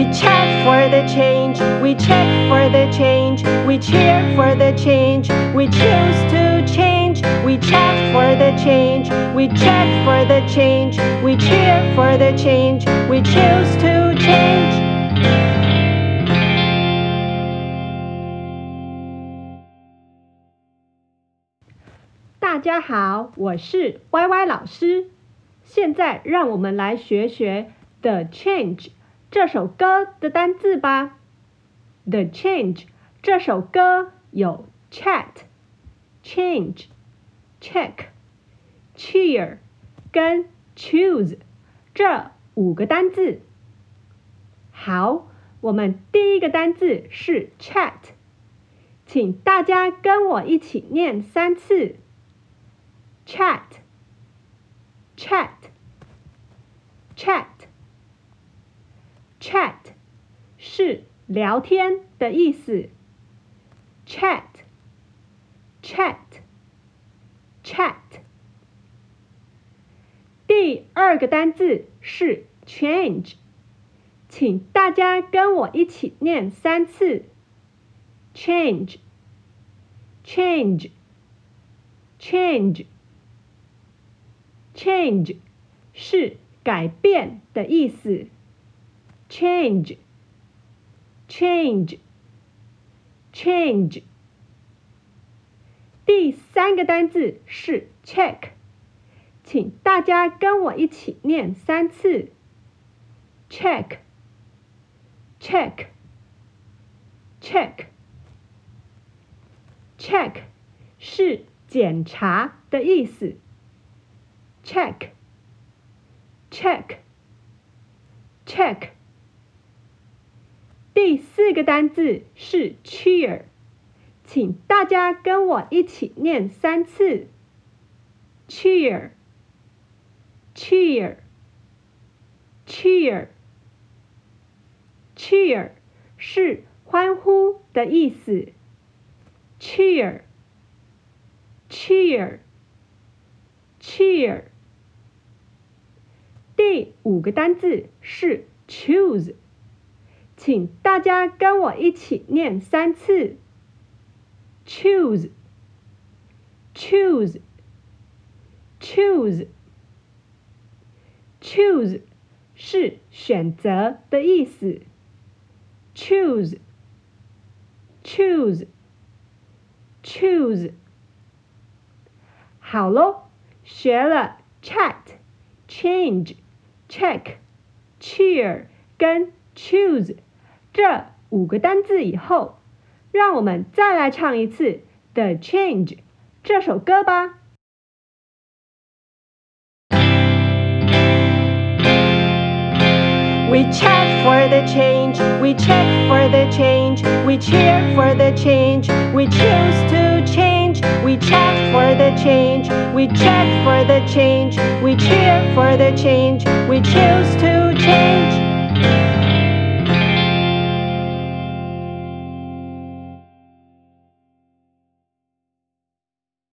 We check for the change, we check for the change, we cheer for the change, we choose to change, we check for the change, we check for the change, we cheer for the change, we choose to change. Hi, the Change 这首歌的单字吧。The Change 这首歌有 chat、change、check、cheer 跟 choose 这五个单字。好，我们第一个单字是 chat，请大家跟我一起念三次。chat、chat、chat。Chat 是聊天的意思。Chat，Chat，Chat。第二个单字是 change，请大家跟我一起念三次。Change，Change，Change，Change 是改变的意思。change, change, change。第三个单字是 check，请大家跟我一起念三次。check, check, check, check 是检查的意思。check, check, check。 四个单字是 cheer，请大家跟我一起念三次。cheer，cheer，cheer，cheer 是欢呼的意思。cheer，cheer，cheer。第五个单字是 choose。请大家跟我一起念三次：choose，choose，choose，choose 是选择的意思。choose，choose，choose。好喽，学了 chat、change、check、cheer 跟 choose。这五个单字以后，让我们再来唱一次《The Change》这首歌吧。We check for the change, we check for the change, we cheer for the change, we choose to change. We check for the change, we check for the change, we cheer for the change, we choose to